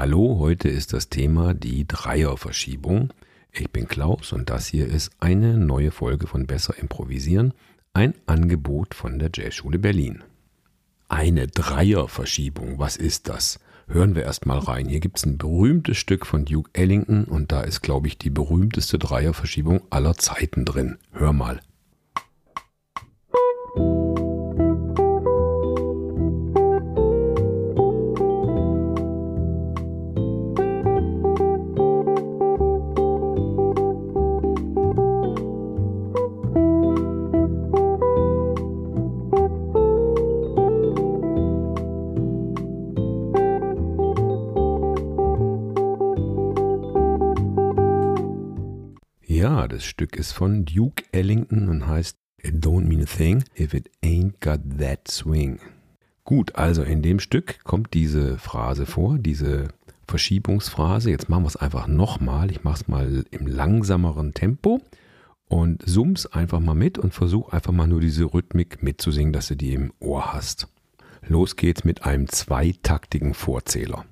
Hallo, heute ist das Thema die Dreierverschiebung. Ich bin Klaus und das hier ist eine neue Folge von Besser Improvisieren, ein Angebot von der Jazzschule Berlin. Eine Dreierverschiebung, was ist das? Hören wir erstmal rein. Hier gibt es ein berühmtes Stück von Duke Ellington und da ist, glaube ich, die berühmteste Dreierverschiebung aller Zeiten drin. Hör mal. Ja, das Stück ist von Duke Ellington und heißt It don't mean a thing if it ain't got that swing. Gut, also in dem Stück kommt diese Phrase vor, diese Verschiebungsphrase. Jetzt machen wir es einfach nochmal. Ich mache es mal im langsameren Tempo und summ's einfach mal mit und versuch einfach mal nur diese Rhythmik mitzusingen, dass du die im Ohr hast. Los geht's mit einem zweitaktigen Vorzähler.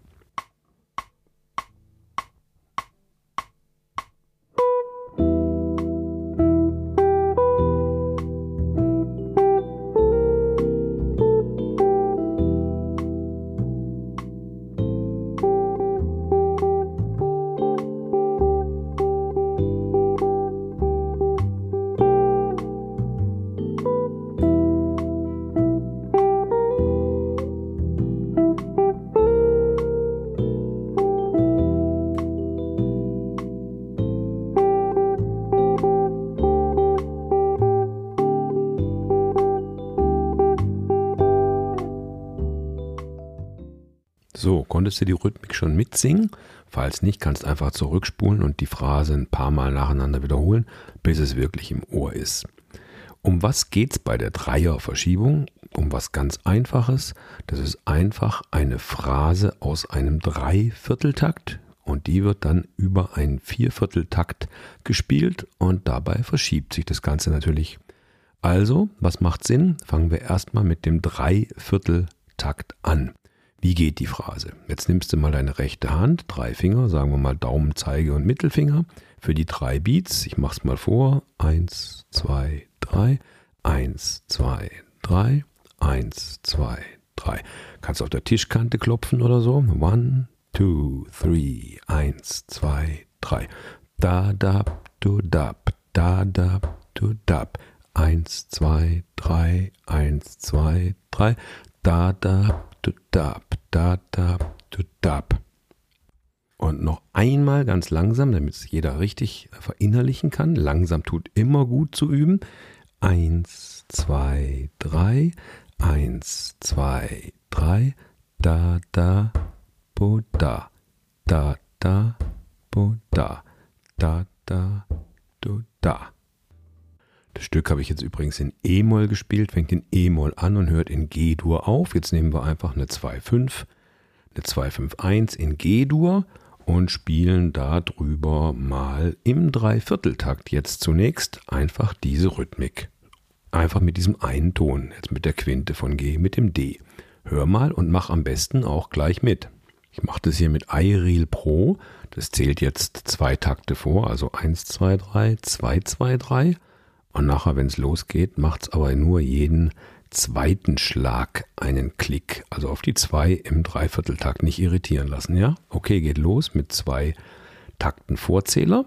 So, konntest du die Rhythmik schon mitsingen? Falls nicht, kannst einfach zurückspulen und die Phrase ein paar Mal nacheinander wiederholen, bis es wirklich im Ohr ist. Um was geht's bei der Dreierverschiebung? Um was ganz Einfaches. Das ist einfach eine Phrase aus einem Dreivierteltakt und die wird dann über einen Viervierteltakt gespielt und dabei verschiebt sich das Ganze natürlich. Also, was macht Sinn? Fangen wir erstmal mit dem Dreivierteltakt an. Wie geht die Phrase? Jetzt nimmst du mal deine rechte Hand, drei Finger, sagen wir mal Daumen, Zeige und Mittelfinger für die drei Beats. Ich mach's mal vor. Eins, zwei, drei. Eins, zwei, drei. Eins, zwei, drei. Kannst auf der Tischkante klopfen oder so. One, two, three. Eins, zwei, drei. Da, da, du, dab. Da, da, du, dab. Eins, zwei, drei. Eins, zwei, drei. Da, da, du, dab da, da, du, dab. Und noch einmal ganz langsam, damit es jeder richtig verinnerlichen kann. Langsam tut immer gut zu üben. Eins, zwei, drei. Eins, zwei, drei. Da, da, bo, da. Da, da, bo, da. Da, da, du, da. Das Stück habe ich jetzt übrigens in E-Moll gespielt, fängt in E-Moll an und hört in G-Dur auf. Jetzt nehmen wir einfach eine 2-5, eine 2-5-1 in G-Dur und spielen darüber mal im Dreivierteltakt jetzt zunächst einfach diese Rhythmik. Einfach mit diesem einen Ton, jetzt mit der Quinte von G, mit dem D. Hör mal und mach am besten auch gleich mit. Ich mache das hier mit iReal Pro. Das zählt jetzt zwei Takte vor, also 1, 2, 3, 2, 2, 3. Und nachher, wenn es losgeht, macht es aber nur jeden zweiten Schlag einen Klick. Also auf die zwei im Dreivierteltakt nicht irritieren lassen, ja? Okay, geht los mit zwei Takten Vorzähler.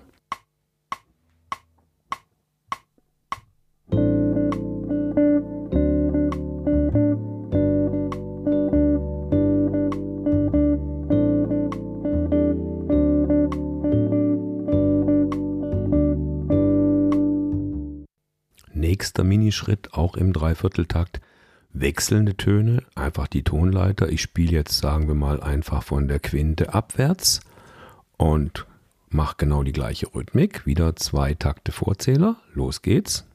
Nächster Minischritt, auch im Dreivierteltakt, wechselnde Töne, einfach die Tonleiter. Ich spiele jetzt, sagen wir mal, einfach von der Quinte abwärts und mache genau die gleiche Rhythmik. Wieder zwei Takte Vorzähler. Los geht's.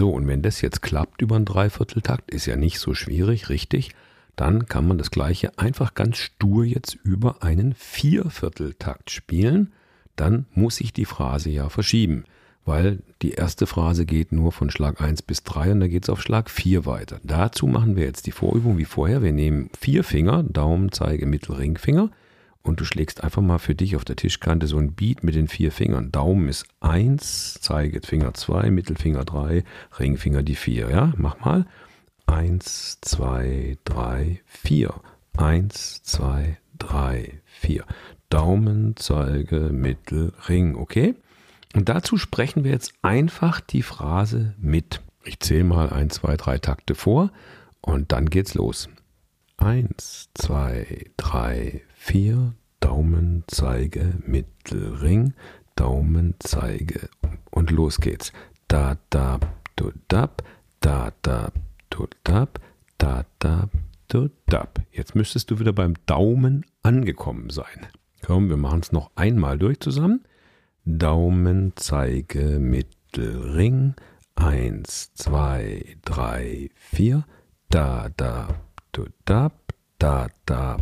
So, und wenn das jetzt klappt über einen Dreivierteltakt, ist ja nicht so schwierig, richtig, dann kann man das gleiche einfach ganz stur jetzt über einen Viervierteltakt spielen. dann muss ich die Phrase ja verschieben, weil die erste Phrase geht nur von Schlag 1 bis 3 und da geht es auf Schlag 4 weiter. Dazu machen wir jetzt die Vorübung wie vorher. Wir nehmen vier Finger, Daumen, Zeige, Mittel, Ringfinger und du schlägst einfach mal für dich auf der Tischkante so ein Beat mit den vier Fingern. Daumen ist 1, Zeigefinger 2, Mittelfinger 3, Ringfinger die 4. Ja, mach mal. 1, 2, 3, 4. 1, 2, 3, 4. Daumen, Zeige, Mittel, Ring, okay? Und dazu sprechen wir jetzt einfach die Phrase mit. Ich zähle mal 1, 2, 3 Takte vor und dann geht's los. 1, 2, 3, 4, Daumen, Zeige, Mittel, Ring, Daumen, Zeige und los geht's. Da, da, du, dab, da, da, du, dab, da, da, du, dab. Jetzt müsstest du wieder beim Daumen angekommen sein. Komm, wir machen es noch einmal durch zusammen. Daumen, Zeige, Mittel, Ring. Eins, zwei, drei, vier. Da, da, du, dab, da, da,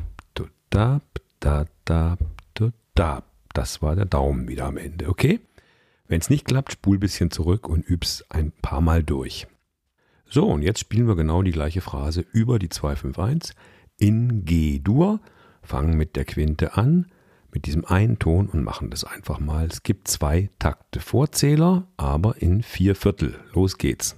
dab, da, da, du, dab. Das war der Daumen wieder am Ende, okay? Wenn es nicht klappt, spul ein bisschen zurück und üb's ein paar Mal durch. So, und jetzt spielen wir genau die gleiche Phrase über die 251 in G-Dur, fangen mit der Quinte an, mit diesem einen Ton und machen das einfach mal. Es gibt zwei Takte Vorzähler, aber in vier Viertel. Los geht's.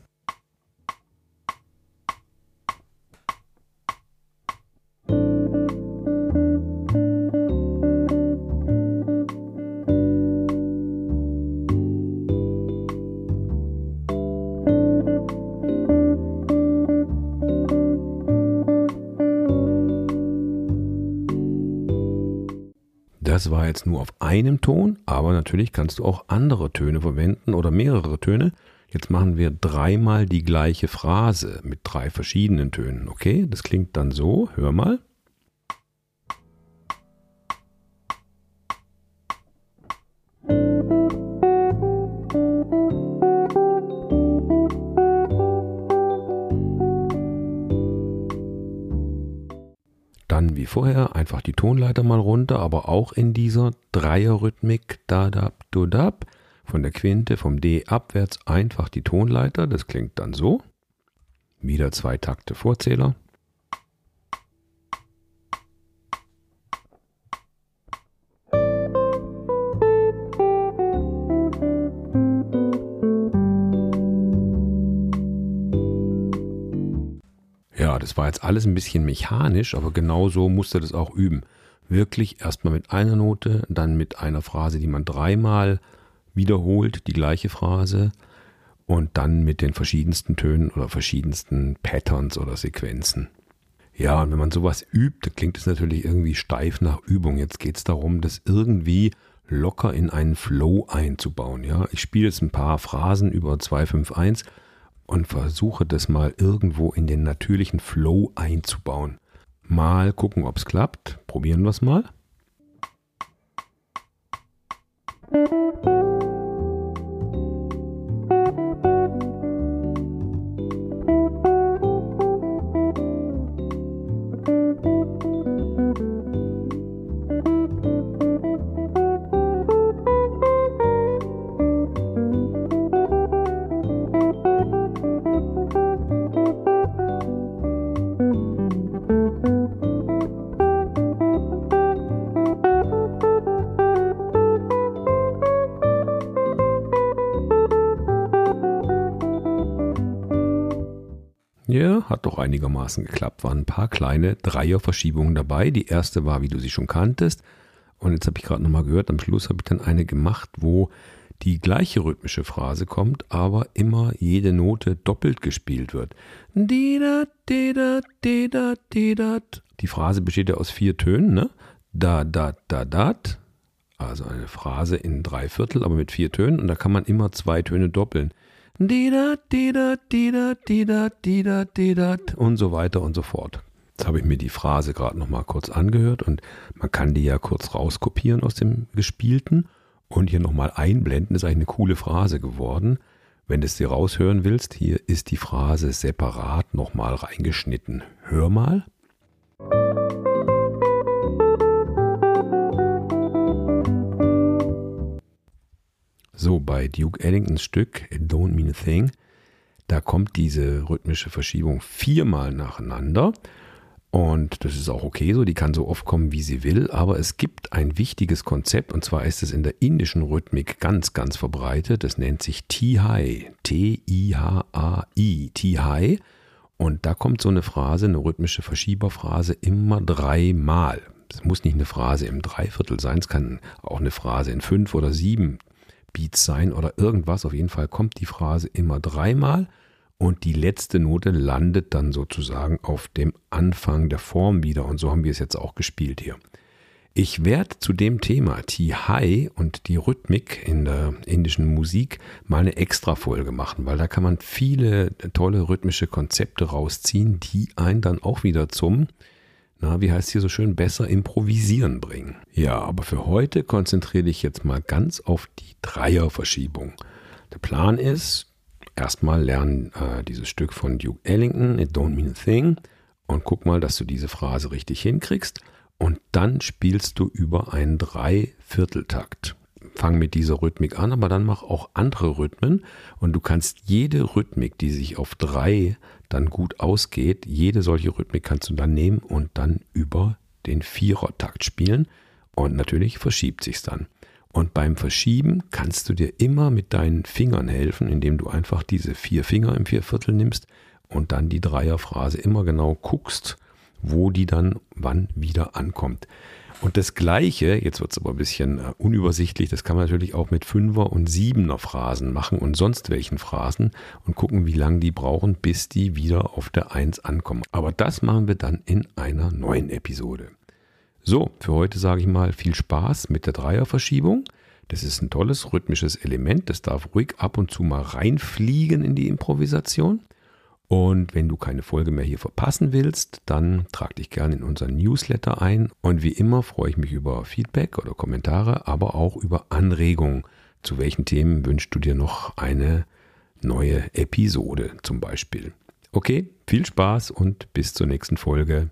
Das war jetzt nur auf einem Ton, aber natürlich kannst du auch andere Töne verwenden oder mehrere Töne. Jetzt machen wir dreimal die gleiche Phrase mit drei verschiedenen Tönen. Okay, das klingt dann so. Hör mal. Dann wie vorher einfach die Tonleiter mal runter, aber auch in dieser Dreierrhythmik da da do dab von der Quinte vom D abwärts einfach die Tonleiter, das klingt dann so. Wieder zwei Takte Vorzähler. Das war jetzt alles ein bisschen mechanisch, aber genau so musste das auch üben. Wirklich erstmal mit einer Note, dann mit einer Phrase, die man dreimal wiederholt, die gleiche Phrase, und dann mit den verschiedensten Tönen oder verschiedensten Patterns oder Sequenzen. Ja, und wenn man sowas übt, klingt es natürlich irgendwie steif nach Übung. Jetzt geht es darum, das irgendwie locker in einen Flow einzubauen. Ja, ich spiele jetzt ein paar Phrasen über 251 und versuche das mal irgendwo in den natürlichen Flow einzubauen. Mal gucken, ob es klappt. Probieren wir es mal. Hat doch einigermaßen geklappt. Waren ein paar kleine Dreierverschiebungen dabei. Die erste war, wie du sie schon kanntest. Und jetzt habe ich gerade nochmal gehört, am Schluss habe ich dann eine gemacht, wo die gleiche rhythmische Phrase kommt, aber immer jede Note doppelt gespielt wird. Die Phrase besteht ja aus vier Tönen, ne? Da, da, da, dat. Also eine Phrase in drei Viertel, aber mit vier Tönen. Und da kann man immer zwei Töne doppeln und so weiter und so fort. Jetzt habe ich mir die Phrase gerade noch mal kurz angehört und man kann die ja kurz rauskopieren aus dem Gespielten und hier nochmal einblenden. Ist eigentlich eine coole Phrase geworden. Wenn du es dir raushören willst, hier ist die Phrase separat nochmal reingeschnitten. Hör mal. So, bei Duke Ellingtons Stück It Don't Mean a Thing, da kommt diese rhythmische Verschiebung viermal nacheinander. Und das ist auch okay so, die kann so oft kommen, wie sie will, aber es gibt ein wichtiges Konzept und zwar ist es in der indischen Rhythmik ganz, ganz verbreitet. Das nennt sich T-High, T-I-H-A-I, T-High. Und da kommt so eine Phrase, eine rhythmische Verschieberphrase immer dreimal. Es muss nicht eine Phrase im Dreiviertel sein, es kann auch eine Phrase in fünf oder sieben Beats sein oder irgendwas. Auf jeden Fall kommt die Phrase immer dreimal und die letzte Note landet dann sozusagen auf dem Anfang der Form wieder. Und so haben wir es jetzt auch gespielt hier. Ich werde zu dem Thema T-High und die Rhythmik in der indischen Musik mal eine extra Folge machen, weil da kann man viele tolle rhythmische Konzepte rausziehen, die einen dann auch wieder zum, na, wie heißt hier so schön, besser improvisieren bringen. Ja, aber für heute konzentriere dich jetzt mal ganz auf die Dreierverschiebung. Der Plan ist, erstmal lernen äh, dieses Stück von Duke Ellington, It Don't Mean a Thing, und guck mal, dass du diese Phrase richtig hinkriegst. Und dann spielst du über einen Dreivierteltakt. Fang mit dieser Rhythmik an, aber dann mach auch andere Rhythmen und du kannst jede Rhythmik, die sich auf drei dann gut ausgeht, jede solche Rhythmik kannst du dann nehmen und dann über den Vierertakt spielen und natürlich verschiebt sich's dann. Und beim Verschieben kannst du dir immer mit deinen Fingern helfen, indem du einfach diese vier Finger im Vierviertel nimmst und dann die Dreierphrase immer genau guckst, wo die dann wann wieder ankommt. Und das Gleiche, jetzt wird es aber ein bisschen äh, unübersichtlich, das kann man natürlich auch mit Fünfer- und Siebener Phrasen machen und sonst welchen Phrasen und gucken, wie lange die brauchen, bis die wieder auf der Eins ankommen. Aber das machen wir dann in einer neuen Episode. So, für heute sage ich mal viel Spaß mit der Dreierverschiebung. Das ist ein tolles rhythmisches Element. Das darf ruhig ab und zu mal reinfliegen in die Improvisation. Und wenn du keine Folge mehr hier verpassen willst, dann trag dich gerne in unseren Newsletter ein. Und wie immer freue ich mich über Feedback oder Kommentare, aber auch über Anregungen. Zu welchen Themen wünschst du dir noch eine neue Episode zum Beispiel? Okay, viel Spaß und bis zur nächsten Folge.